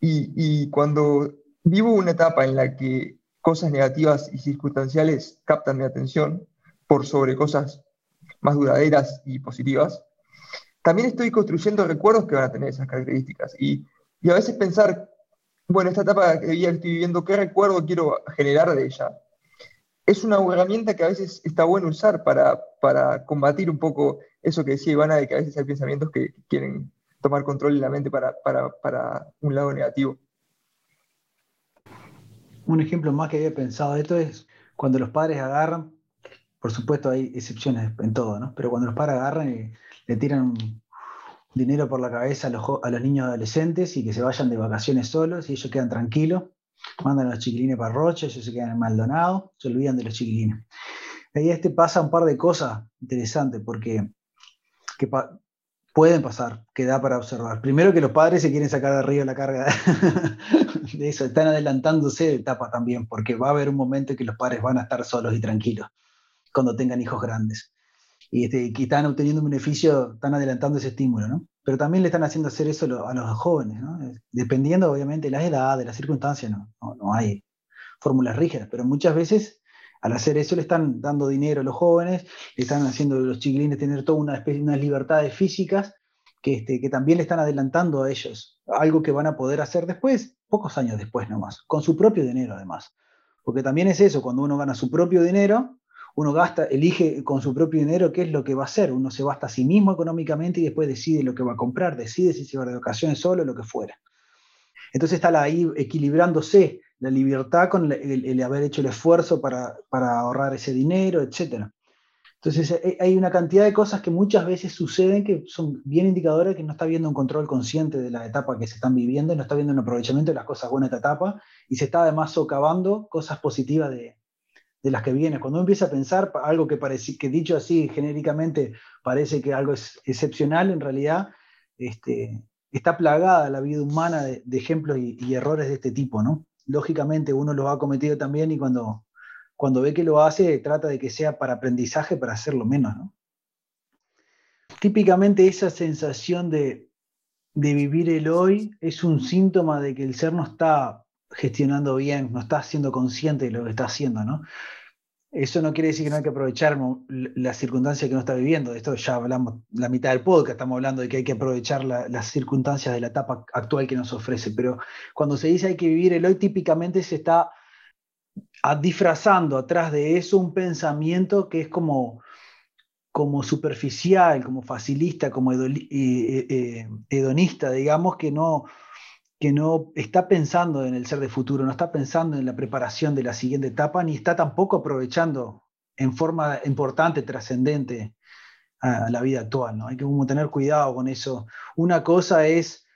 Y, cuando vivo una etapa en la que cosas negativas y circunstanciales captan mi atención por sobre cosas más duraderas y positivas, también estoy construyendo recuerdos que van a tener esas características. Y, y a veces pensar, bueno, esta etapa que estoy viviendo, ¿qué recuerdo quiero generar de ella? Es una herramienta que a veces está bueno usar para, para combatir un poco eso que decía Ivana, de que a veces hay pensamientos que quieren tomar control de la mente para, para, para un lado negativo. Un ejemplo más que había pensado de esto es cuando los padres agarran, por supuesto hay excepciones en todo, ¿no? Pero cuando los padres agarran y le tiran dinero por la cabeza a los, a los niños adolescentes y que se vayan de vacaciones solos y ellos quedan tranquilos, mandan a los chiquilines para Rocha, ellos se quedan en Maldonado, se olvidan de los chiquilines. Ahí este pasa un par de cosas interesantes porque que pueden pasar, que da para observar. Primero que los padres se quieren sacar de arriba la carga de eso, están adelantándose de etapa también, porque va a haber un momento en que los padres van a estar solos y tranquilos cuando tengan hijos grandes y este, que están obteniendo un beneficio, están adelantando ese estímulo, ¿no? Pero también le están haciendo hacer eso a los jóvenes, ¿no? Dependiendo, obviamente, de la edad, de las circunstancias, no, no, hay fórmulas rígidas, pero muchas veces al hacer eso le están dando dinero a los jóvenes, le están haciendo a los chiquilines tener toda una especie, unas libertades físicas que, este, que también le están adelantando a ellos, algo que van a poder hacer después, pocos años después nomás, con su propio dinero además. Porque también es eso, cuando uno gana su propio dinero, uno gasta, elige con su propio dinero qué es lo que va a hacer, uno se basta a sí mismo económicamente y después decide lo que va a comprar, decide si se va de vacaciones solo, lo que fuera. Entonces está ahí equilibrándose la libertad con el, haber hecho el esfuerzo para, ahorrar ese dinero, etc. Entonces eh, hay una cantidad de cosas que muchas veces suceden que son bien indicadoras que no está viendo un control consciente de la etapa que se están viviendo, no está viendo un aprovechamiento de las cosas buenas de esta etapa y se está además socavando cosas positivas de, de las que viene. Cuando uno empieza a pensar algo que, parece, que dicho así genéricamente parece que algo es excepcional, en realidad este, está plagada la vida humana de, ejemplos y, errores de este tipo, ¿no? Lógicamente uno los ha cometido también y cuando, cuando ve que lo hace trata de que sea para aprendizaje, para hacerlo menos, ¿no? Típicamente esa sensación de, de vivir el hoy es un síntoma de que el ser no está gestionando bien, no está siendo consciente de lo que está haciendo, ¿no? Eso no quiere decir que no hay que aprovechar la circunstancia que uno está viviendo. De esto ya hablamos la mitad del podcast, estamos hablando de que hay que aprovechar las circunstancias de la etapa actual que nos ofrece. Pero cuando se dice hay que vivir el hoy, típicamente se está disfrazando atrás de eso un pensamiento que es como, como superficial, como facilista, como eh, eh, hedonista, digamos, que no, que no está pensando en el ser de futuro, no está pensando en la preparación de la siguiente etapa, ni está tampoco aprovechando en forma importante, trascendente a la vida actual. ¿no? Hay que tener cuidado con eso. Una cosa es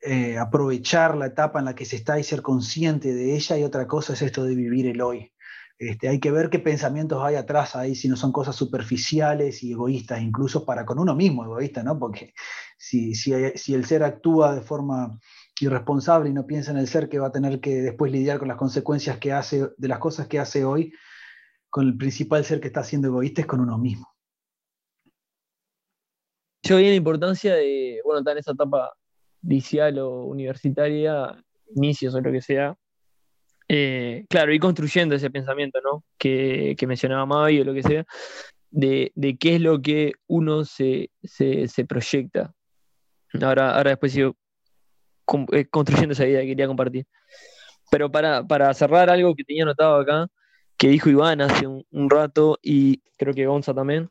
eh, aprovechar la etapa en la que se está y ser consciente de ella, y otra cosa es esto de vivir el hoy. Este, hay que ver qué pensamientos hay atrás ahí, si no son cosas superficiales y egoístas, incluso para con uno mismo egoísta, ¿no? Porque si, si, si el ser actúa de forma irresponsable y no piensa en el ser que va a tener que después lidiar con las consecuencias que hace, de las cosas que hace hoy, con el principal ser que está siendo egoísta es con uno mismo. Yo vi la importancia de, bueno, estar en esa etapa inicial o universitaria, inicios o lo que sea, eh, claro, ir construyendo ese pensamiento, ¿no? Que, mencionaba Mavi o lo que sea, de, qué es lo que uno se, proyecta. Ahora, ahora después sigo construyendo esa idea que quería compartir. Pero para, cerrar algo que tenía anotado acá, que dijo Iván hace un, rato y creo que Gonza también,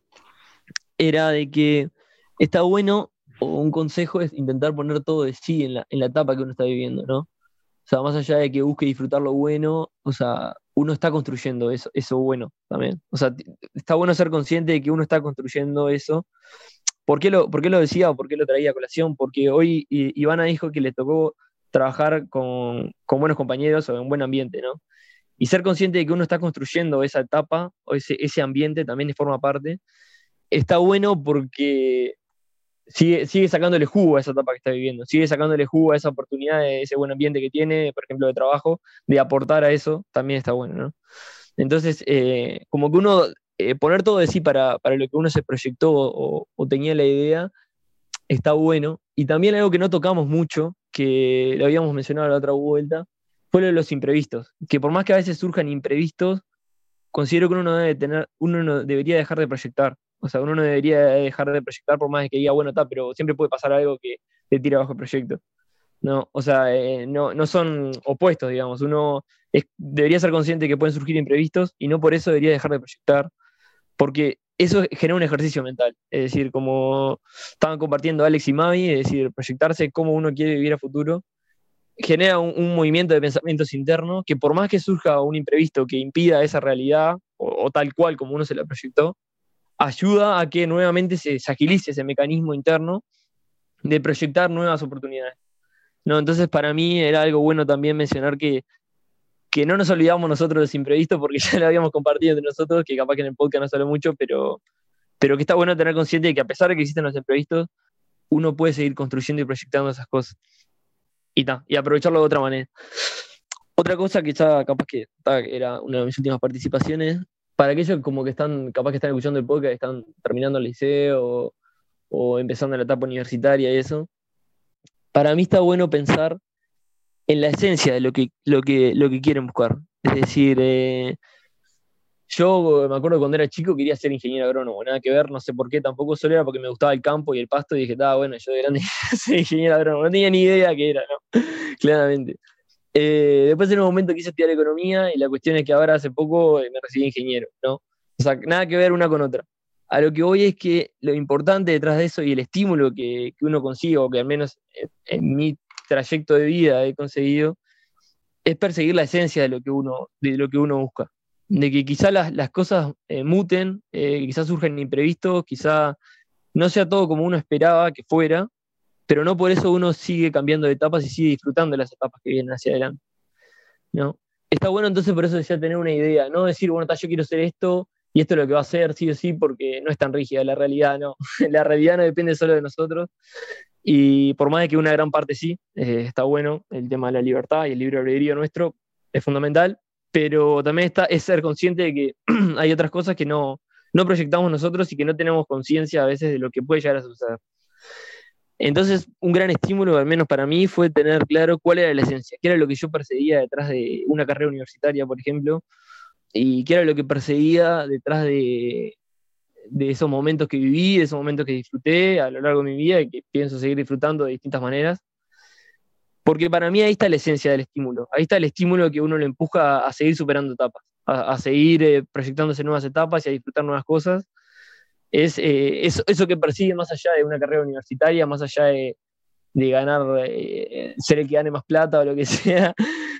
era de que está bueno, o un consejo es intentar poner todo de sí en la, en la etapa que uno está viviendo, ¿no? O sea, más allá de que busque disfrutar lo bueno, o sea, uno está construyendo eso, eso bueno también. O sea, está bueno ser consciente de que uno está construyendo eso. ¿Por qué lo, por qué lo decía o por qué lo traía a colación? Porque hoy Ivana dijo que le tocó trabajar con, buenos compañeros o en buen ambiente, ¿no? Y ser consciente de que uno está construyendo esa etapa o ese, ese ambiente también forma parte, está bueno porque sigue, sigue sacándole jugo a esa etapa que está viviendo, sigue sacándole jugo a esa oportunidad, de ese buen ambiente que tiene, por ejemplo, de trabajo, de aportar a eso, también está bueno, ¿no? Entonces, eh, como que uno, eh, poner todo de sí para, para, lo que uno se proyectó o, tenía la idea, está bueno. Y también algo que no tocamos mucho, que lo habíamos mencionado la otra vuelta, fue lo de los imprevistos. Que por más que a veces surjan imprevistos, considero que uno debe tener, uno no debería dejar de proyectar. O sea, uno no debería dejar de proyectar por más que diga, bueno, está, pero siempre puede pasar algo que te tira bajo el proyecto. No, o sea, eh, no, no, son opuestos, digamos. Uno debería ser consciente que pueden surgir imprevistos y no por eso debería dejar de proyectar, porque eso genera un ejercicio mental. Es decir, como estaban compartiendo Alex y Mavi, es decir, proyectarse cómo uno quiere vivir a futuro, genera un, movimiento de pensamientos internos que por más que surja un imprevisto que impida esa realidad o tal cual como uno se la proyectó, ayuda a que nuevamente se, agilice ese mecanismo interno de proyectar nuevas oportunidades. ¿no? Entonces, para mí era algo bueno también mencionar que, que no nos olvidamos nosotros de los imprevistos, porque ya lo habíamos compartido entre nosotros, que capaz que en el podcast no sale mucho, pero, pero que está bueno tener consciente de que a pesar de que existen los imprevistos, uno puede seguir construyendo y proyectando esas cosas. Y, y aprovecharlo de otra manera. Otra cosa que está, capaz que era una de mis últimas participaciones, para aquellos como que están, capaz que están escuchando el podcast, están terminando el liceo o, empezando la etapa universitaria y eso, para mí está bueno pensar en la esencia de lo que, lo que, lo que quieren buscar. Es decir, eh, yo me acuerdo cuando era chico quería ser ingeniero agrónomo, nada que ver, no sé por qué, tampoco solo era porque me gustaba el campo y el pasto y dije, estaba bueno, yo de grande ser ingeniero agrónomo, no tenía ni idea qué era, ¿no? Claramente. Eh, después en un momento quise estudiar economía y la cuestión es que ahora hace poco me recibí ingeniero, ¿no? O sea, nada que ver una con otra. A lo que voy es que lo importante detrás de eso y el estímulo que, uno consigue, o que al menos en, mi trayecto de vida he conseguido, es perseguir la esencia de lo que uno, de lo que uno busca. De que quizá las, cosas eh, muten, eh, quizás surjan imprevistos, quizá no sea todo como uno esperaba que fuera, pero no por eso uno sigue cambiando de etapas y sigue disfrutando de las etapas que vienen hacia adelante. ¿no? Está bueno entonces por eso decía tener una idea, no decir, bueno, yo quiero hacer esto y esto es lo que va a ser, sí o sí, porque no es tan rígida la realidad, no. la realidad no depende solo de nosotros. Y por más de que una gran parte sí, eh, está bueno, el tema de la libertad y el libre albedrío nuestro es fundamental, pero también está, es ser consciente de que hay otras cosas que no, no proyectamos nosotros y que no tenemos conciencia a veces de lo que puede llegar a suceder. Entonces, un gran estímulo, al menos para mí, fue tener claro cuál era la esencia, qué era lo que yo perseguía detrás de una carrera universitaria, por ejemplo, y qué era lo que perseguía detrás de, de esos momentos que viví, de esos momentos que disfruté a lo largo de mi vida y que pienso seguir disfrutando de distintas maneras. Porque para mí ahí está la esencia del estímulo, ahí está el estímulo que uno le empuja a seguir superando etapas, a, seguir eh, proyectándose nuevas etapas y a disfrutar nuevas cosas. Es eh, eso, eso, que persigue más allá de una carrera universitaria, más allá de, de ganar, eh, ser el que gane más plata o lo que sea,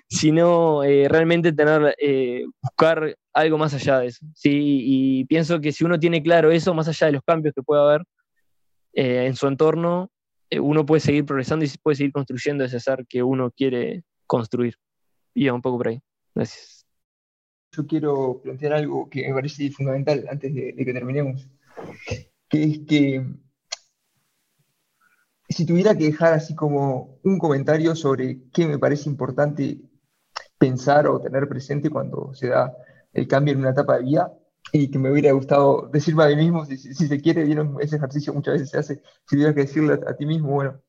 sino realmente tener, buscar algo más allá de eso. ¿sí? Y pienso que si uno tiene claro eso, más allá de los cambios que pueda haber en su entorno, eh, uno puede seguir progresando y puede seguir construyendo ese ser que uno quiere construir. Y un poco por ahí. Gracias. Yo quiero plantear algo que me parece fundamental antes de, que terminemos, que es que si tuviera que dejar así como un comentario sobre qué me parece importante pensar o tener presente cuando se da el cambio en una etapa de vida, y que me hubiera gustado decirme a mí mismo, si, se quiere, vieron, ese ejercicio muchas veces se hace, si tuvieras que decirle a, ti mismo, bueno,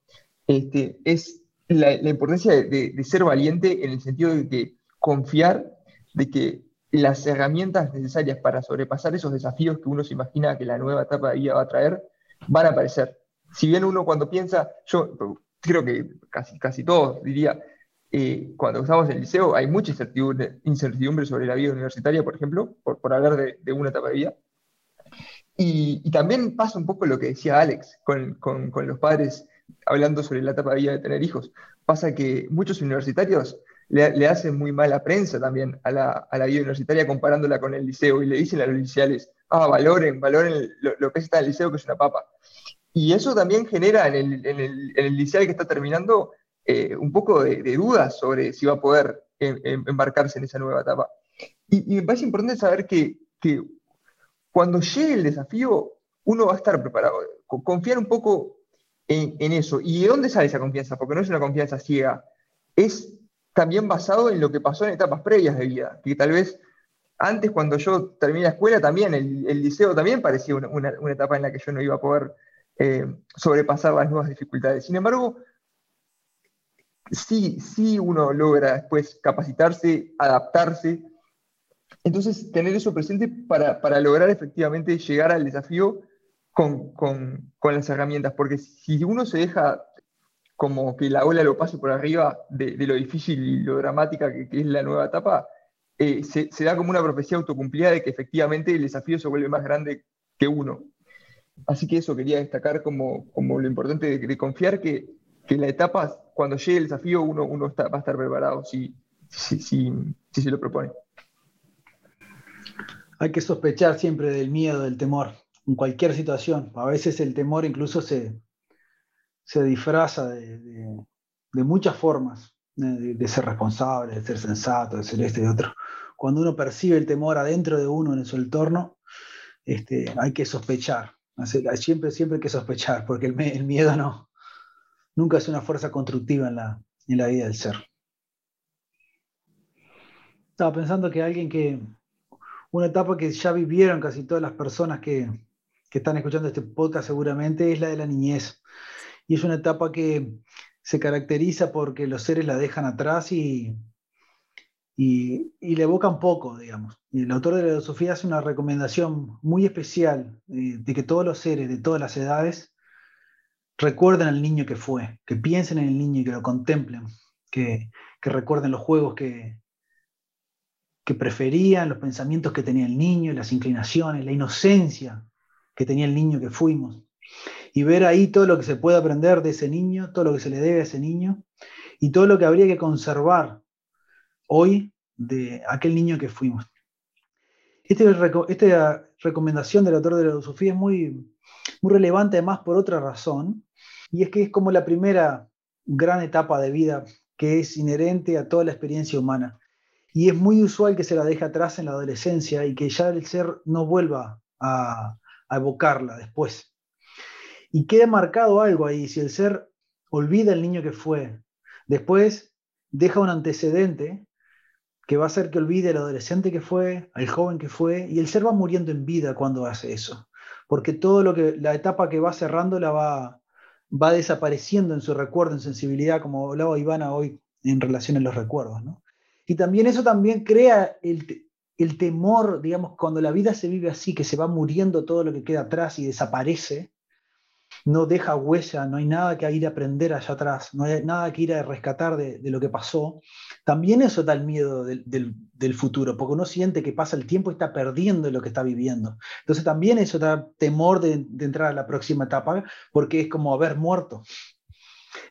este, es la, importancia de, ser valiente en el sentido de que confiar de que las herramientas necesarias para sobrepasar esos desafíos que uno se imagina que la nueva etapa de vida va a traer, van a aparecer. Si bien uno cuando piensa, yo creo que casi, casi todos diría, eh, cuando estamos en el liceo hay mucha incertidumbre, sobre la vida universitaria, por ejemplo, por, hablar de, una etapa de vida. Y, también pasa un poco lo que decía Alex con, los padres hablando sobre la etapa de vida de tener hijos. Pasa que muchos universitarios le, hacen muy mala prensa también a la, vida universitaria comparándola con el liceo y le dicen a los liceales, ah, valoren, valoren lo, que es estar en el liceo, que es una papa. Y eso también genera en el, en el, en el liceo que está terminando eh, un poco de, dudas sobre si va a poder em, em, embarcarse en esa nueva etapa. Y, me parece importante saber que, cuando llegue el desafío, uno va a estar preparado, confiar un poco en, eso. ¿Y de dónde sale esa confianza? Porque no es una confianza ciega, es también basado en lo que pasó en etapas previas de vida, que tal vez antes cuando yo terminé la escuela también, el, liceo también parecía una, etapa en la que yo no iba a poder eh, sobrepasar las nuevas dificultades. Sin embargo, sí, sí uno logra después capacitarse, adaptarse. Entonces, tener eso presente para, lograr efectivamente llegar al desafío con, las herramientas, porque si uno se deja como que la ola lo pase por arriba de, lo difícil y lo dramática que, es la nueva etapa, eh, se, da como una profecía autocumplida de que efectivamente el desafío se vuelve más grande que uno. Así que eso quería destacar como, lo importante de, confiar que, que la etapa cuando llegue el desafío uno, uno va a estar preparado si, si, si, se lo propone. Hay que sospechar siempre del miedo, del temor, en cualquier situación. A veces el temor incluso se, se disfraza de, muchas formas, de, ser responsable, de ser sensato, de ser este y otro. Cuando uno percibe el temor adentro de uno, en su entorno, este, hay que sospechar. Siempre, siempre hay que sospechar, porque el miedo no, nunca es una fuerza constructiva en la, en la vida del ser. Estaba pensando que alguien que, una etapa que ya vivieron casi todas las personas que, están escuchando este podcast seguramente es la de la niñez. Y es una etapa que se caracteriza porque los seres la dejan atrás y, y, le evocan poco, digamos. Y el autor de la filosofía hace una recomendación muy especial eh, de que todos los seres de todas las edades recuerden al niño que fue, que piensen en el niño y que lo contemplen, que, recuerden los juegos que, que preferían, los pensamientos que tenía el niño, las inclinaciones, la inocencia que tenía el niño que fuimos. Y ver ahí todo lo que se puede aprender de ese niño, todo lo que se le debe a ese niño y todo lo que habría que conservar hoy de aquel niño que fuimos. Este esta recomendación del autor de la filosofía es muy, muy relevante además por otra razón, y es que es como la primera gran etapa de vida que es inherente a toda la experiencia humana. Y es muy usual que se la deje atrás en la adolescencia y que ya el ser no vuelva a, evocarla después. Y queda marcado algo ahí, si el ser olvida el niño que fue, después deja un antecedente que va a hacer que olvide al adolescente que fue, al joven que fue, y el ser va muriendo en vida cuando hace eso porque todo lo que la etapa que va cerrando la va, va desapareciendo en su recuerdo, en sensibilidad, como hablaba Ivana hoy en relación a los recuerdos. ¿no? Y también eso también crea el, el temor, digamos, cuando la vida se vive así, que se va muriendo todo lo que queda atrás y desaparece, no deja huella, no hay nada que ir a aprender allá atrás, no hay nada que ir a rescatar de, lo que pasó, también eso da el miedo del, futuro, porque uno siente que pasa el tiempo y está perdiendo lo que está viviendo. Entonces también eso da temor de, entrar a la próxima etapa, porque es como haber muerto.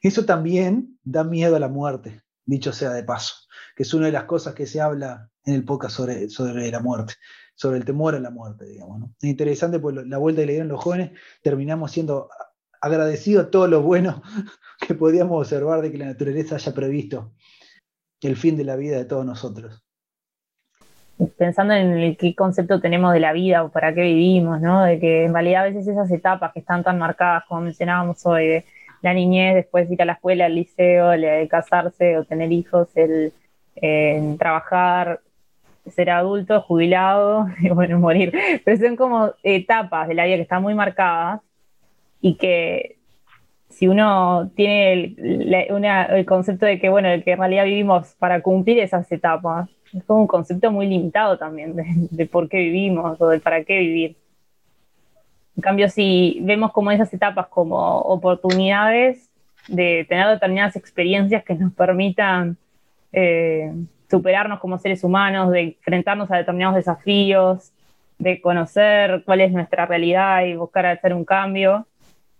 Eso también da miedo a la muerte, dicho sea de paso, que es una de las cosas que se habla en el podcast sobre la muerte sobre el temor a la muerte, digamos. ¿no? Es interesante, pues la vuelta que le dieron los jóvenes, terminamos siendo agradecidos a todo lo bueno que podíamos observar de que la naturaleza haya previsto el fin de la vida de todos nosotros. Pensando en el, qué concepto tenemos de la vida o para qué vivimos, ¿no? De que en realidad a veces esas etapas que están tan marcadas, como mencionábamos hoy, de la niñez, después ir a la escuela, al liceo, el casarse o tener hijos, el trabajar, ser adulto, jubilado y bueno, morir. Pero son como etapas de la vida que están muy marcadas y que si uno tiene el, concepto de que, bueno, que en realidad vivimos para cumplir esas etapas, es como un concepto muy limitado también de, por qué vivimos o de para qué vivir. En cambio, si vemos como esas etapas como oportunidades de tener determinadas experiencias que nos permitan eh, superarnos como seres humanos, de enfrentarnos a determinados desafíos, de conocer cuál es nuestra realidad y buscar hacer un cambio,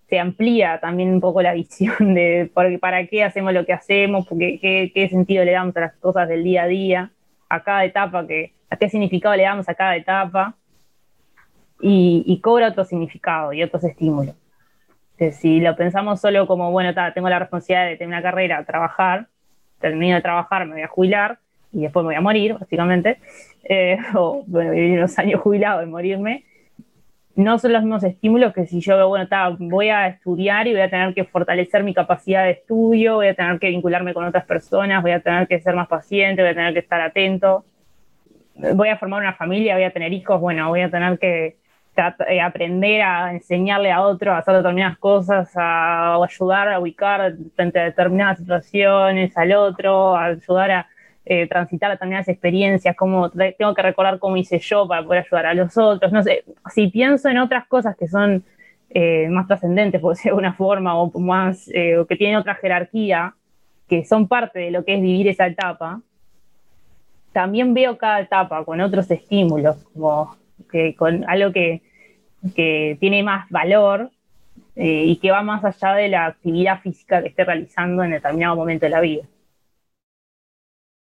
se amplía también un poco la visión de para qué hacemos lo que hacemos, porque, qué, sentido le damos a las cosas del día a día, a cada etapa, que, a qué significado le damos a cada etapa, y, cobra otro significado y otros estímulos. si lo pensamos solo como, bueno, tengo la responsabilidad de tener una carrera, trabajar, termino de trabajar, me voy a jubilar, y después me voy a morir, básicamente, eh, o bueno, vivir unos años jubilado y morirme, no son los mismos estímulos que si yo, bueno, voy a estudiar y voy a tener que fortalecer mi capacidad de estudio, voy a tener que vincularme con otras personas, voy a tener que ser más paciente, voy a tener que estar atento, voy a formar una familia, voy a tener hijos, bueno, voy a tener que eh, aprender a enseñarle a otro a hacer determinadas cosas, a, ayudar a ubicar frente a determinadas situaciones al otro, a ayudar a eh, transitar determinadas experiencias, cómo tengo que recordar cómo hice yo para poder ayudar a los otros. No sé, si pienso en otras cosas que son eh, más trascendentes, por decirlo de alguna forma, o más, eh, o que tienen otra jerarquía, que son parte de lo que es vivir esa etapa, también veo cada etapa con otros estímulos, como que con algo que, que tiene más valor y que va más allá de la actividad física que esté realizando en determinado momento de la vida.